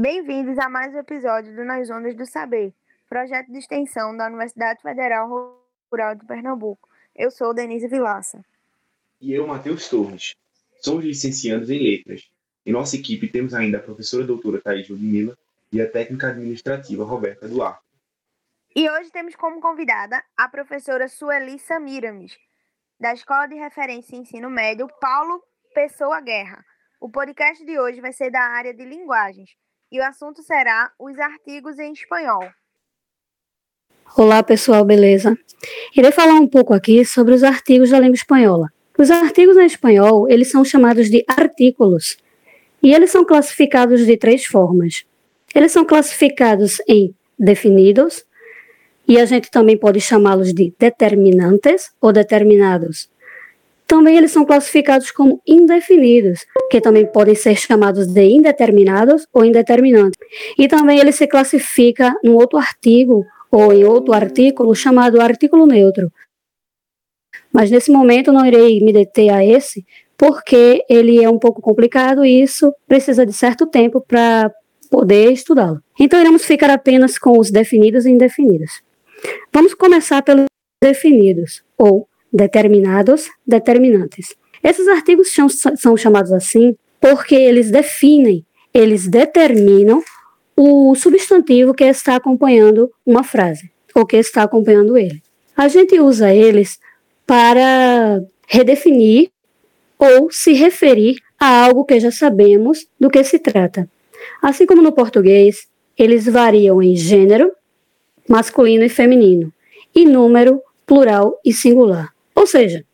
Bem-vindos a mais um episódio do Nas Ondas do Saber, projeto de extensão da Universidade Federal Rural de Pernambuco. Eu sou Denise Vilaça. E eu, Matheus Torres. Somos licenciados em Letras. Em nossa equipe temos ainda a professora doutora Thaís Ludmilla e a técnica administrativa Roberta Duarte. E hoje temos como convidada a professora Sueli Samiramis, da Escola de Referência e Ensino Médio Paulo Pessoa Guerra. O podcast de hoje vai ser da área de linguagens e o assunto será os artigos em espanhol. Olá, pessoal, beleza? Irei falar um pouco aqui sobre os artigos da língua espanhola. Os artigos em espanhol, eles são chamados de artículos, e eles são classificados de três formas. Eles são classificados em definidos, e a gente também pode chamá-los de determinantes ou determinados. Também eles são classificados como indefinidos, que também podem ser chamados de indeterminados ou indeterminantes. E também ele se classifica num outro artigo ou em outro artículo chamado artículo neutro. Mas nesse momento não irei me deter a esse, porque ele é um pouco complicado e isso precisa de certo tempo para poder estudá-lo. Então iremos ficar apenas com os definidos e indefinidos. Vamos começar pelos definidos, ou determinados, determinantes. Esses artigos são, são chamados assim porque eles definem, eles determinam o substantivo que está acompanhando uma frase, ou que está acompanhando ele. A gente usa eles para redefinir ou se referir a algo que já sabemos do que se trata. Assim como no português, eles variam em gênero, masculino e feminino, e número, plural e singular. Ou seja,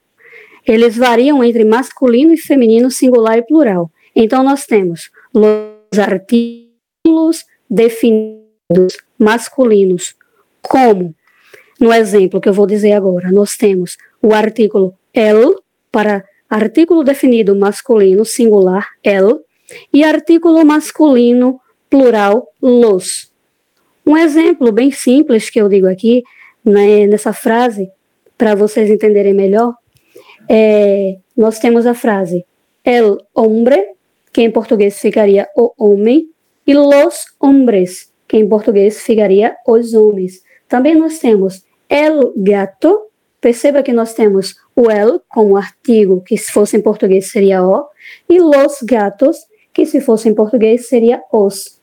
eles variam entre masculino e feminino, singular e plural. Então, nós temos os artículos definidos masculinos, como no exemplo que eu vou dizer agora, nós temos o artículo el para artículo definido masculino singular el e artículo masculino plural los. Um exemplo bem simples que eu digo aqui né, nessa frase para vocês entenderem melhor, é, nós temos a frase el hombre, que em português ficaria o homem, e los hombres, que em português ficaria os homens. Também nós temos el gato, perceba que nós temos o el como artigo, que se fosse em português seria o, e los gatos, que se fosse em português seria os.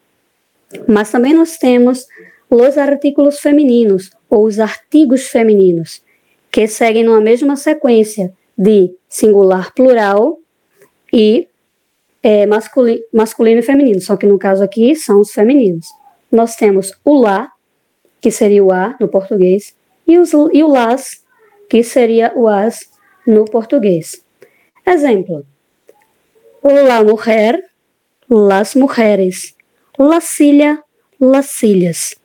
Mas também nós temos os artículos femininos, ou os artigos femininos que seguem numa mesma sequência de singular plural e é, masculino, masculino e feminino, só que no caso aqui são os femininos. Nós temos o lá, que seria o a no português, e, os, e o las, que seria o as no português. Exemplo: la mujer, las mujeres, la silla, las silhas.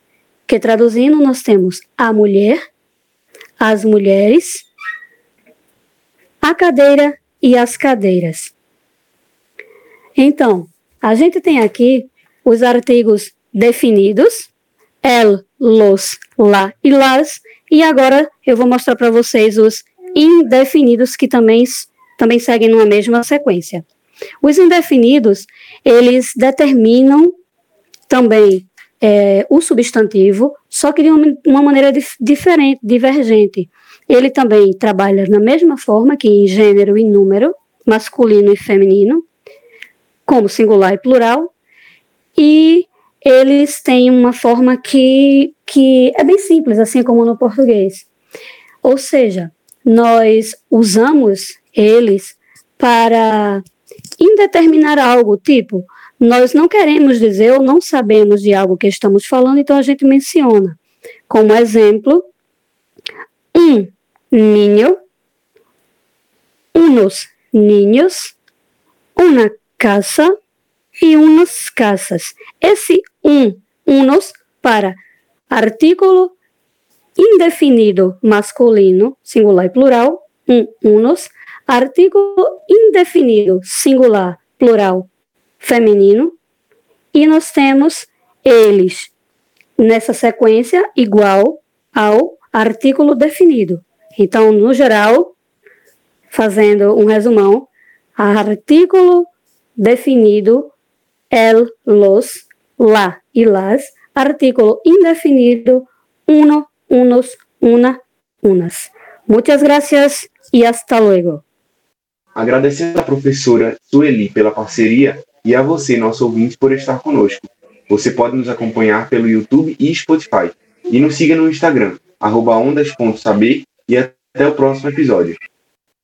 Que traduzindo nós temos a mulher, as mulheres, a cadeira e as cadeiras. Então, a gente tem aqui os artigos definidos, el, los, la e las, e agora eu vou mostrar para vocês os indefinidos que também, também seguem numa mesma sequência. Os indefinidos, eles determinam também é, o substantivo, só que de uma, uma maneira dif diferente, divergente. Ele também trabalha na mesma forma que em gênero e número, masculino e feminino, como singular e plural, e eles têm uma forma que, que é bem simples, assim como no português. Ou seja, nós usamos eles para indeterminar algo, tipo, nós não queremos dizer ou não sabemos de algo que estamos falando, então a gente menciona. Como exemplo, um niño, unos niños, uma casa e umas casas. Esse um, unos, para artículo indefinido masculino, singular e plural, um, unos, artículo indefinido singular, plural, feminino, e nós temos eles nessa sequência igual ao artículo definido. Então, no geral, fazendo um resumão, artículo definido el, los, la y las, artículo indefinido, uno, unos, una, unas. Muchas gracias e hasta luego. Agradecendo à professora Sueli pela parceria e a você, nosso ouvinte, por estar conosco. Você pode nos acompanhar pelo YouTube e Spotify. E nos siga no Instagram, ondas.saber e até o próximo episódio.